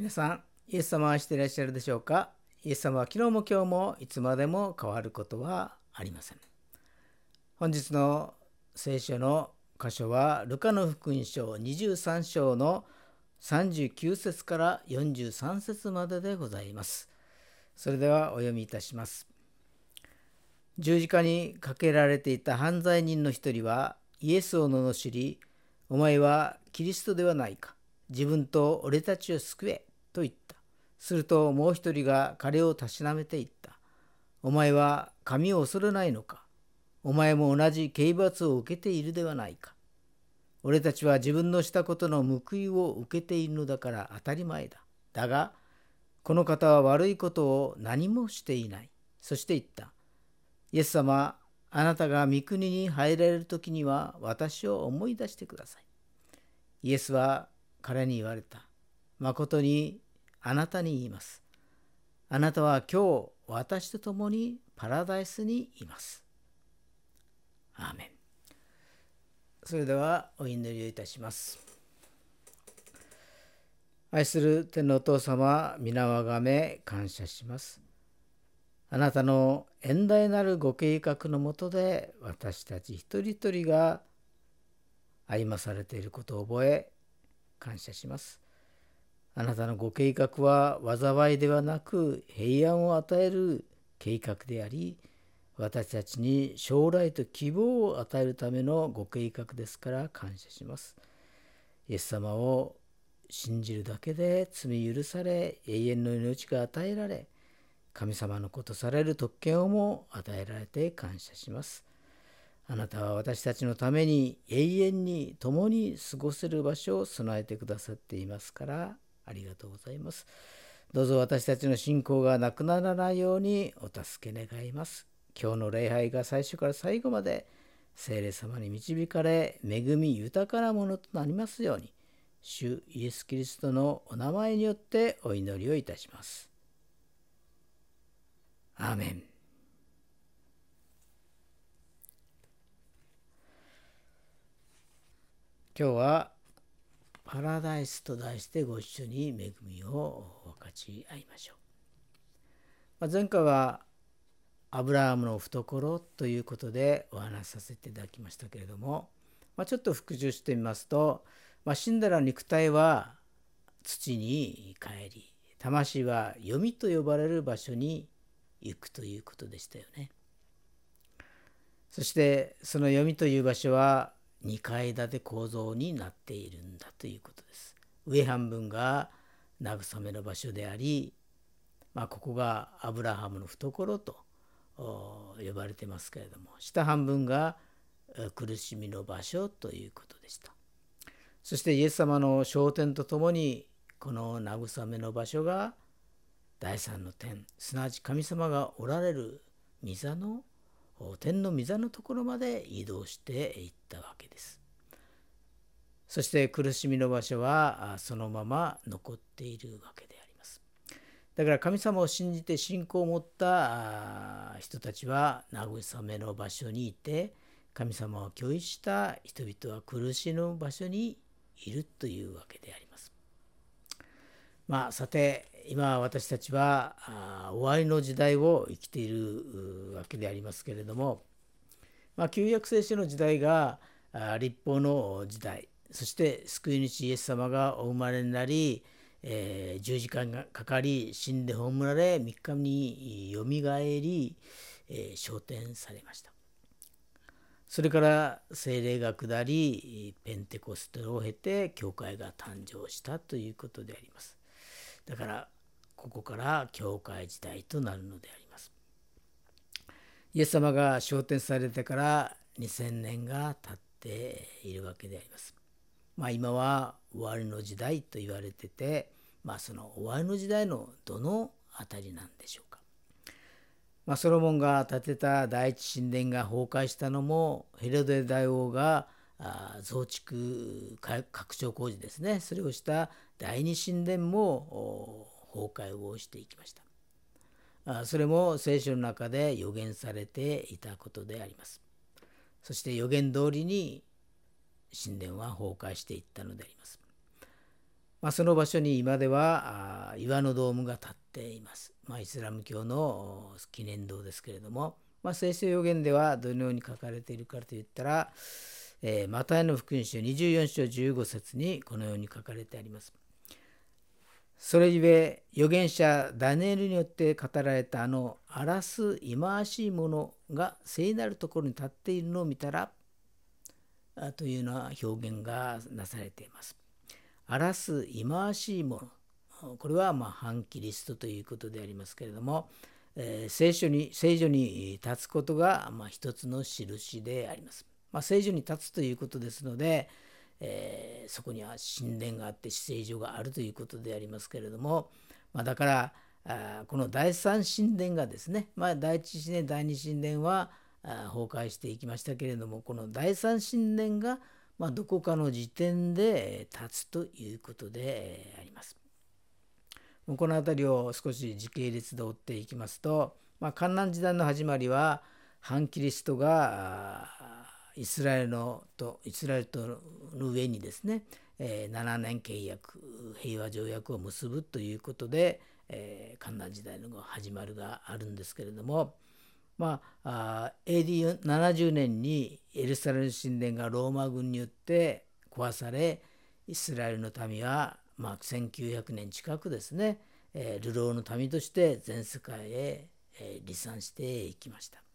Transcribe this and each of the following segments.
皆さん、イエス様を愛していらっしゃるでしょうか？イエス様は昨日も今日もいつまでも変わることはありません。本日の聖書の箇所は、ルカの福音書23章の39節から43節まででございます。それではお読みいたします。十字架にかけられていた犯罪人の一人はイエスを罵り、お前はキリストではないか。自分と俺たちを救え。と言った。するともう一人が彼をたしなめて言った。お前は神を恐れないのか？お前も同じ刑罰を受けているではないか。俺たちは自分のしたことの報いを受けているのだから当たり前だ。だが、この方は悪いことを何もしていない。そして言った。イエス様、あなたが御国に入られる時には私を思い出してください。イエスは彼に言われた。誠にあなたに言います。あなたは今日私と共にパラダイスにいます。アーメン。それではお祈りをいたします。愛する天のお父様、皆をあがめ感謝します。あなたの遠大なるご計画のもとで私たち一人一人が歩まされていることを覚え感謝します。あなたのご計画は災いではなく平安を与える計画であり私たちに将来と希望を与えるためのご計画ですから感謝します。イエス様を信じるだけで罪許され永遠の命が与えられ神様のことされる特権をも与えられて感謝します。あなたは私たちのために永遠に共に過ごせる場所を備えてくださっていますからありがとうございます。どうぞ私たちの信仰がなくならないようにお助け願います。今日の礼拝が最初から最後まで聖霊様に導かれ恵み豊かなものとなりますように主イエス・キリストのお名前によってお祈りをいたします。アーメン。今日はパラダイスと題してご一緒に恵みを分かち合いましょう。まあ、前回はアブラハムの懐ということでお話しさせていただきましたけれども、まあ、ちょっと復習してみますと、まあ、死んだら肉体は土に帰り魂は読みと呼ばれる場所に行くということでしたよね。そしてその読みという場所は2階建て構造になっているんだということです。上半分が慰めの場所であり、まあ、ここがアブラハムの懐と呼ばれてますけれども下半分が苦しみの場所ということでした。そしてイエス様の昇天とともにこの慰めの場所が第三の天すなわち神様がおられる御座の天の御座のところまで移動していったわけです。そして苦しみの場所はそのまま残っているわけであります。だから神様を信じて信仰を持った人たちは慰めの場所にいて神様を拒否した人々は苦しむ場所にいるというわけであります。まあさて今私たちは終わりの時代を生きているわけでありますけれども、まあ、旧約聖書の時代が立法の時代そして救い主イエス様がお生まれになり、えー、10時間がかかり死んで葬られ3日によみがえり、えー、昇天されました。それから精霊が下りペンテコステを経て教会が誕生したということであります。だからここから教会時代となるのであります。イエス様が昇天されてから2000年が経っているわけであります。まあ今は終わりの時代と言われてて、まあその終わりの時代のどの辺りなんでしょうか。まあ、ソロモンが建てた第一神殿が崩壊したのもヘロデ大王が増築拡張工事ですねそれをした第二神殿も崩壊をしていきました。それも聖書の中で予言されていたことであります。そして予言通りに神殿は崩壊していったのであります。まあ、その場所に今では岩のドームが立っています。まあ、イスラム教の記念堂ですけれども、まあ、聖書予言ではどのように書かれているかといったら、えー、マタイの福音書24章15節にこのように書かれてあります。それゆえ預言者ダニエルによって語られたあの荒らす忌まわしいものが聖なるところに立っているのを見たらというような表現がなされています。荒らす忌まわしいものこれはまあ反キリストということでありますけれども、えー、聖書に聖女に立つことがまあ一つの印であります。まあ、聖女に立つということですので、えー、そこには神殿があって死聖女があるということでありますけれども、まあ、だからあこの第三神殿がですね、まあ、第一神殿第二神殿は崩壊していきましたけれどもこの第三神殿が、まあ、どこかの時点で立つということであります。この辺りを少し時系列で追っていきますと、まあ、観覧時代の始まりは反キリストがイスラエルのとイスラエルとの上にですね、えー、7年契約平和条約を結ぶということで、えー、観覧時代の始まるがあるんですけれどもまあ AD70 年にエルサレム神殿がローマ軍によって壊されイスラエルの民は、まあ、1900年近くですね、えー、流浪の民として全世界へ、えー、離散していきました。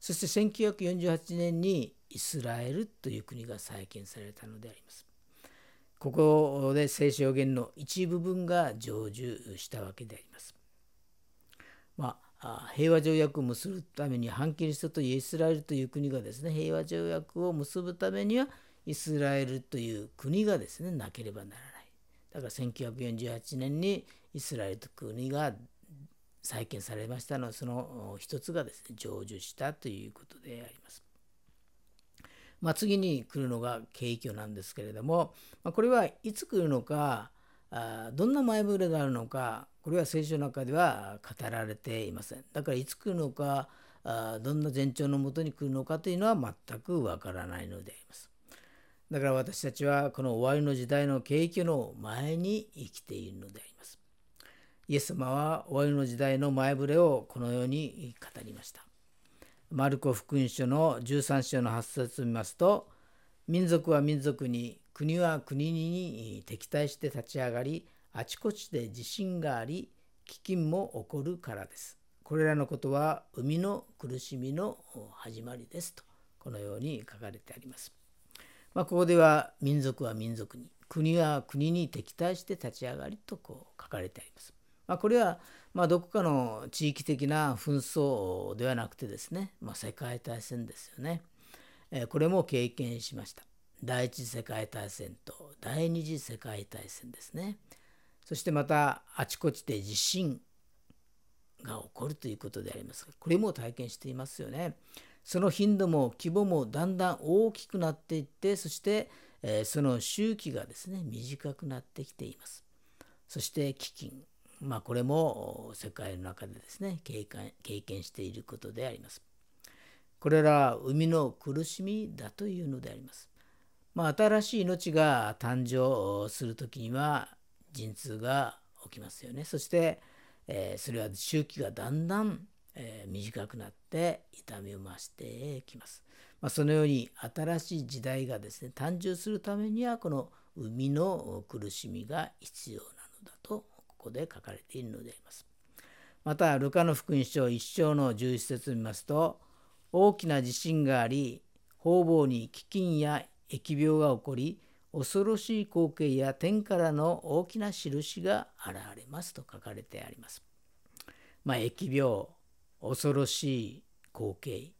そして1948年にイスラエルという国が再建されたのであります。ここで聖書予言の一部分が成就したわけであります。まあ、平和条約を結ぶために反キリストとイスラエルという国がですね平和条約を結ぶためにはイスラエルという国がですねなければならない。だから1948年にイスラエルという国が再建されましたのはその一つがですね成就したということであります。まあ、次に来るのが景挙なんですけれども、まあ、これはいつ来るのかあどんな前触れがあるのかこれは聖書の中では語られていません。だからいつ来るのかあどんな前兆のもとに来るのかというのは全くわからないのであります。だから私たちはこの終わりの時代の景気の前に生きているのであります。イエス様は終わりの時代の前触れをこのように語りましたマルコ福音書の13章の8節を見ますと民族は民族に国は国に敵対して立ち上がりあちこちで地震があり飢饉も起こるからです。これらのことは海の苦しみの始まりですとこのように書かれてあります。まあ、ここでは民族は民族に国は国に敵対して立ち上がりとこう書かれてあります。まあ、これはまあどこかの地域的な紛争ではなくてですね、まあ、世界大戦ですよね、えー、これも経験しました。第一次世界大戦と第二次世界大戦ですね。そしてまたあちこちで地震が起こるということでありますがこれも体験していますよね。その頻度も規模もだんだん大きくなっていってそして、えー、その周期がですね短くなってきています。そして飢饉まあ、これも世界の中でですね経験経験していることであります。これらは生みの苦しみだというのであります。まあ、新しい命が誕生する時には陣痛が起きますよね。そして、えー、それは周期がだんだん、えー、短くなって痛みを増してきます。まあ、そのように新しい時代がですね誕生するためにはこの生みの苦しみが必要なのだとここで書かれているのであります。また、ルカの福音書1章の11節を見ますと、大きな地震があり、方々に飢饉や疫病が起こり、恐ろしい光景や天からの大きな印が現れますと書かれてあります。まあ、疫病、恐ろしい光景、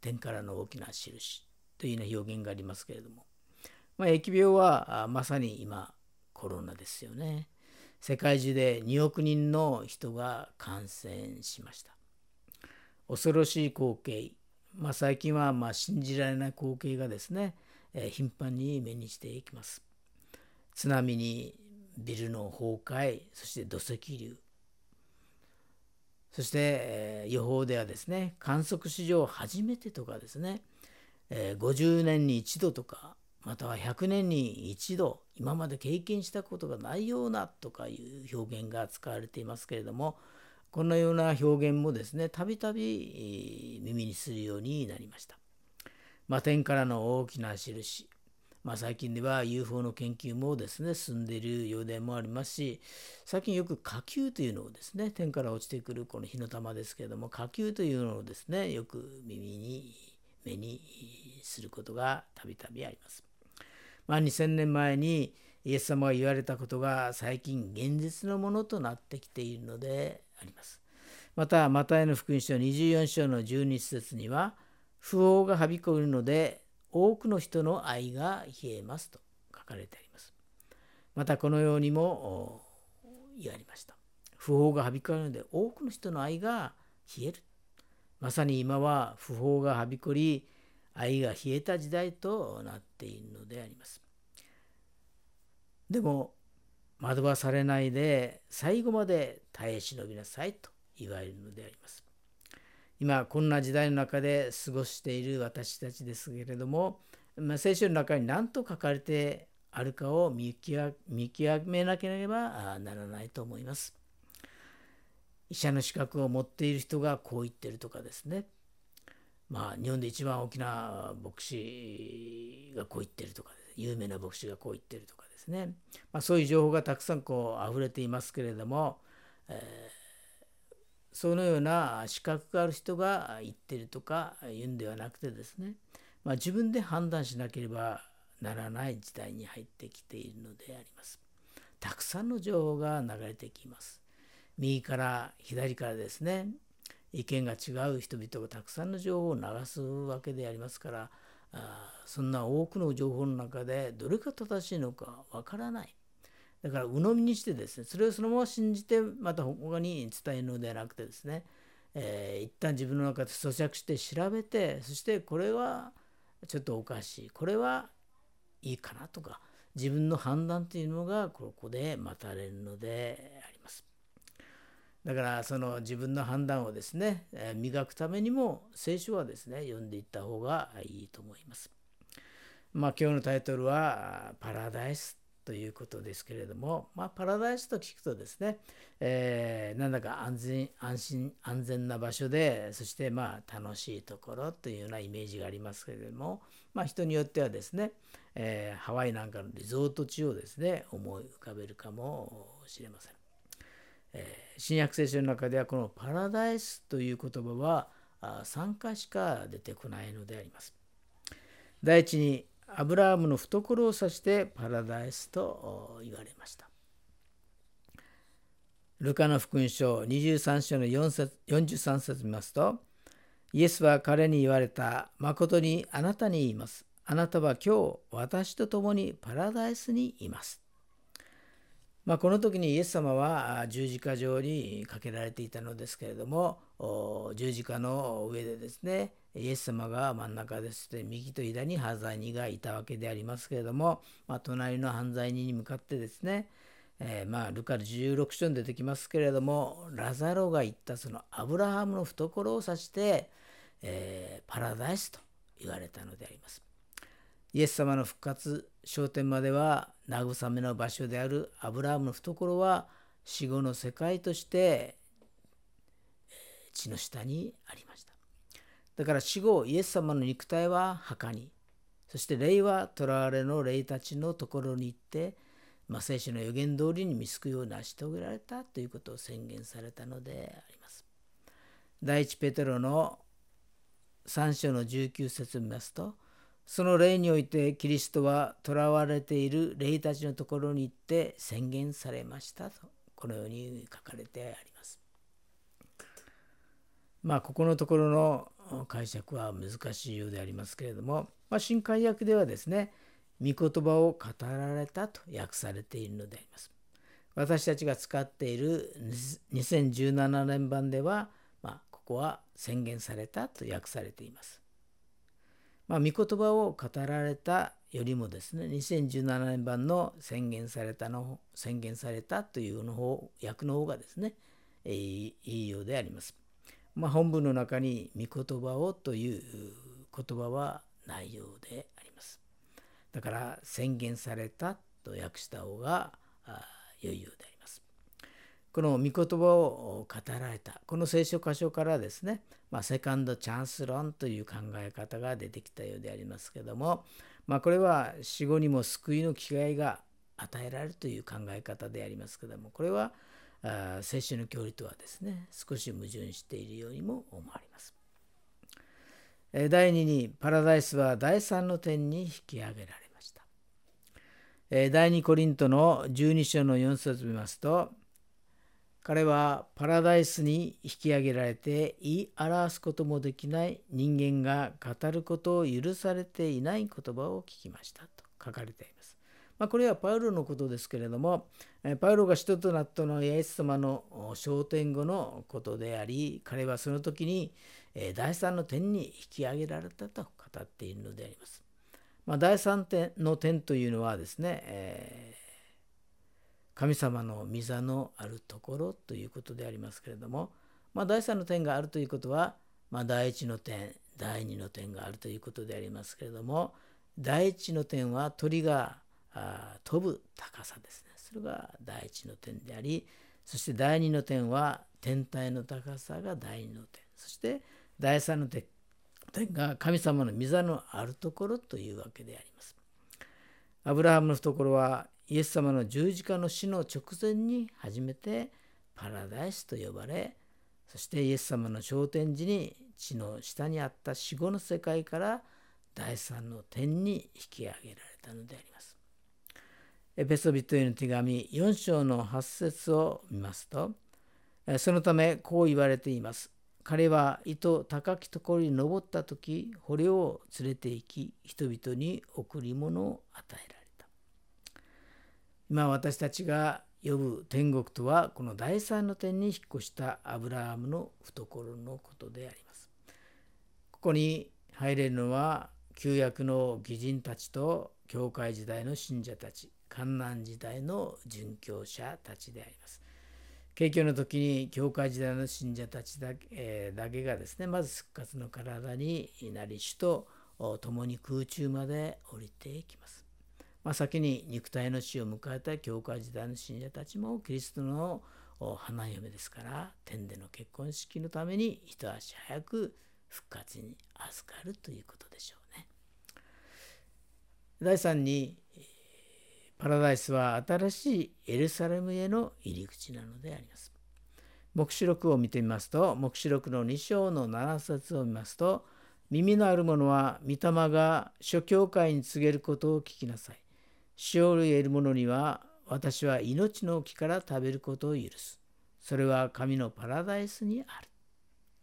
天からの大きな印というような表現がありますけれども、まあ、疫病はまさに今コロナですよね。世界中で2億人の人が感染しました。恐ろしい光景、まあ、最近はま信じられない光景がですね、え、頻繁に目にしていきます。津波にビルの崩壊、そして土石流、そして、え、予報ではですね、観測史上初めてとかですね、えー、50年に一度とか、または100年に一度今まで経験したことがないようなとかいう表現が使われていますけれどもこのような表現もですねたびたび耳にするようになりました。まあ、天からの大きな印まあ、最近では UFO の研究もですね進んでいるようでもありますし最近よく火球というのをですね天から落ちてくるこの火の玉ですけれども火球というのをですねよく耳に目にすることがたびたびあります。まあ、2000年前にイエス様が言われたことが最近現実のものとなってきているのであります。また、マタイの福音書24章の12節には、不法がはびこるので多くの人の愛が冷えますと書かれてあります。またこのようにも言われました。不法がはびこるので多くの人の愛が冷える。まさに今は不法がはびこり愛が冷えた時代となっているのであります。でも惑わされないで最後まで耐え忍びなさいと言われるのであります。今こんな時代の中で過ごしている私たちですけれども、まあ、聖書の中に何と書かれてあるかを見極めなければならないと思います。医者の資格を持っている人がこう言ってるとかですね。まあ日本で一番大きな牧師がこう言ってるとか、有名な牧師がこう言ってるとかですね。まあ、そういう情報がたくさんこう溢れていますけれども、えーそのような資格がある人が言ってるとか言うんではなくてですね、まあ、自分で判断しなければならない時代に入ってきているのであります。たくさんの情報が流れてきます。右から左からですね、意見が違う人々がたくさんの情報を流すわけでありますから、あそんな多くの情報の中でどれが正しいのかわからない。だから鵜呑みにしてですねそれをそのまま信じてまた他に伝えるのではなくてですね、えー、一旦自分の中で咀嚼して調べてそしてこれはちょっとおかしいこれはいいかなとか自分の判断というのがここで待たれるので。だからその自分の判断をですね、え磨くためにも聖書はですね読んでいった方がいいと思います。まあ今日のタイトルは「パラダイス」ということですけれども、まあ、パラダイスと聞くとですね、えー、なんだか安全安心安全な場所でそしてまあ楽しいところというようなイメージがありますけれども、まあ、人によってはですね、えー、ハワイなんかのリゾート地をですね思い浮かべるかもしれません。えー、新約聖書の中ではこのパラダイスという言葉は3回しか出てこないのであります。第一にアブラハムの懐を指してパラダイスと言われました。ルカの福音書23章の4節43節見ますと、イエスは彼に言われた、誠にあなたに言います。あなたは今日私と共にパラダイスにいます。まあ、この時にイエス様は十字架上にかけられていたのですけれども十字架の上でですねイエス様が真ん中でして右と左に犯罪人がいたわけでありますけれども、まあ、隣の犯罪人に向かってですね、えー、まあルカル16章に出てきますけれどもラザロが言ったそのアブラハムの懐を指して、えー、パラダイスと言われたのであります。イエス様の復活昇天までは慰めの場所であるアブラハムの懐は死後の世界として地の下にありました。だから死後イエス様の肉体は墓にそして霊は囚われの霊たちのところに行って、まあ、聖書の予言通りに見救いを成し遂げられたということを宣言されたのであります。第一ペテロの3章の19節を見ますとその霊においてキリストは囚われている霊たちのところに行って宣言されましたとこのように書かれてあります。まあここのところの解釈は難しいようでありますけれども、まあ、新海訳ではですね御言葉を語られたと訳されているのであります。私たちが使っている2017年版では、まあ、ここは宣言されたと訳されています。まあ、御言葉を語られたよりもですね2017年版の宣言されたの宣言されたというの方訳の方がですね、えー、いいようであります。まあ、本文の中に御言葉をという言葉はないようであります。だから宣言されたと訳した方が良いようであります。この御言葉を語られたこの聖書箇所からですね、まあ、セカンドチャンス論という考え方が出てきたようでありますけども、まあ、これは死後にも救いの機会が与えられるという考え方でありますけどもこれは聖書の教理とはですね少し矛盾しているようにも思われます。第2にパラダイスは第3の点に引き上げられました。第2コリントの12章の4節を見ますと彼はパラダイスに引き上げられて言い表すこともできない人間が語ることを許されていない言葉を聞きましたと書かれています。まあ、これはパウロのことですけれどもパウロが使徒となったのはイエス様の昇天後のことであり彼はその時に第三の点に引き上げられたと語っているのであります。まあ、第三の点というのはですね、え神様の御座のあるところということでありますけれども、まあ、第3の点があるということは、まあ、第1の点第2の点があるということでありますけれども第1の点は鳥が飛ぶ高さですねそれが第1の点でありそして第2の点は天体の高さが第2の点そして第3の点が神様の御座のあるところというわけであります。アブラハムの懐はイエス様の十字架の死の直前に初めてパラダイスと呼ばれそしてイエス様の昇天時に地の下にあった死後の世界から第三の天に引き上げられたのであります。エペソビトへの手紙4章の8節を見ますとそのためこう言われています。彼は糸高きところに登った時捕虜を連れて行き人々に贈り物を与えられ今私たちが呼ぶ天国とはこの第三の点に引っ越したアブラハムの懐のことであります。ここに入れるのは旧約の義人たちと教会時代の信者たち観難時代の殉教者たちであります。景況の時に教会時代の信者たちだけ,、え、だけがですねまず復活の体になり主と共に空中まで降りていきます。まあ、先に肉体の死を迎えた教会時代の信者たちもキリストの花嫁ですから天での結婚式のために一足早く復活に預かるということでしょうね。第3にパラダイスは新しいエルサレムへの入り口なのであります。黙示録を見てみますと黙示録の2章の7節を見ますと耳のある者は御霊が諸教会に告げることを聞きなさい。死を得る者には私は命の木から食べることを許す。それは神のパラダイスにある。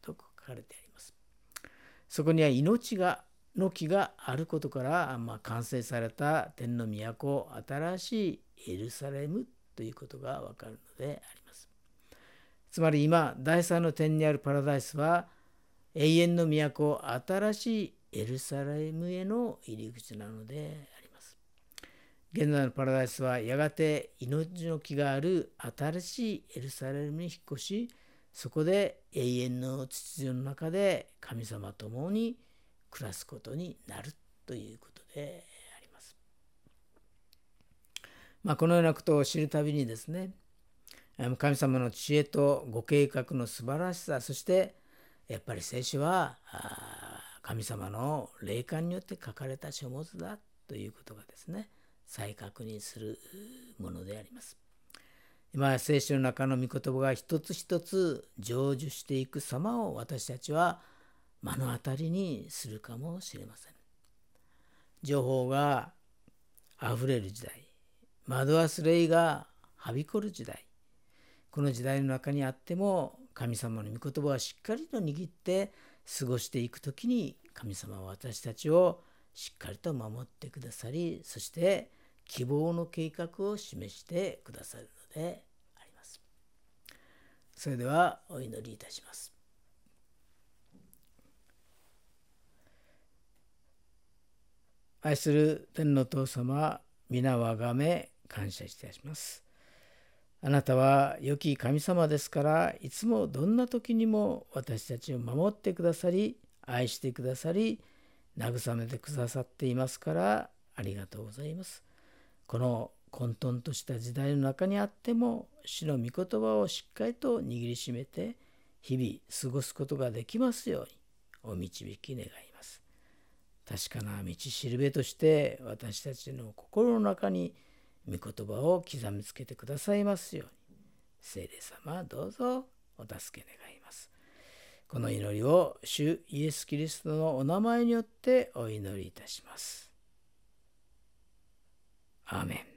と書かれてあります。そこには命がの木があることから、まあ、完成された天の都、新しいエルサレムということがわかるのであります。つまり今、第三の点にあるパラダイスは、永遠の都、新しいエルサレムへの入り口なので現在のパラダイスはやがて命の木がある新しいエルサレムに引っ越しそこで永遠の秩序の中で神様と共に暮らすことになるということであります。まあ、このようなことを知るたびにですね神様の知恵とご計画の素晴らしさそしてやっぱり聖書は神様の霊感によって書かれた書物だということがですね再確認するものであります。今聖書の中の御言葉が一つ一つ成就していく様を私たちは目の当たりにするかもしれません。情報があふれる時代惑わす霊がはびこる時代この時代の中にあっても神様の御言葉をしっかりと握って過ごしていく時に神様は私たちをしっかりと守ってくださりそして希望の計画を示してくださるのであります。それではお祈りいたします。愛する天の父様皆をあがめ感謝いたします。あなたは良き神様ですからいつもどんな時にも私たちを守ってくださり愛してくださり慰めてくださっていますからありがとうございます。この混沌とした時代の中にあっても主の御言葉をしっかりと握りしめて日々過ごすことができますようにお導き願います。確かな道しるべとして私たちの心の中に御言葉を刻みつけてくださいますように聖霊様どうぞお助け願います。この祈りを主イエス・キリストのお名前によってお祈りいたします。アーメン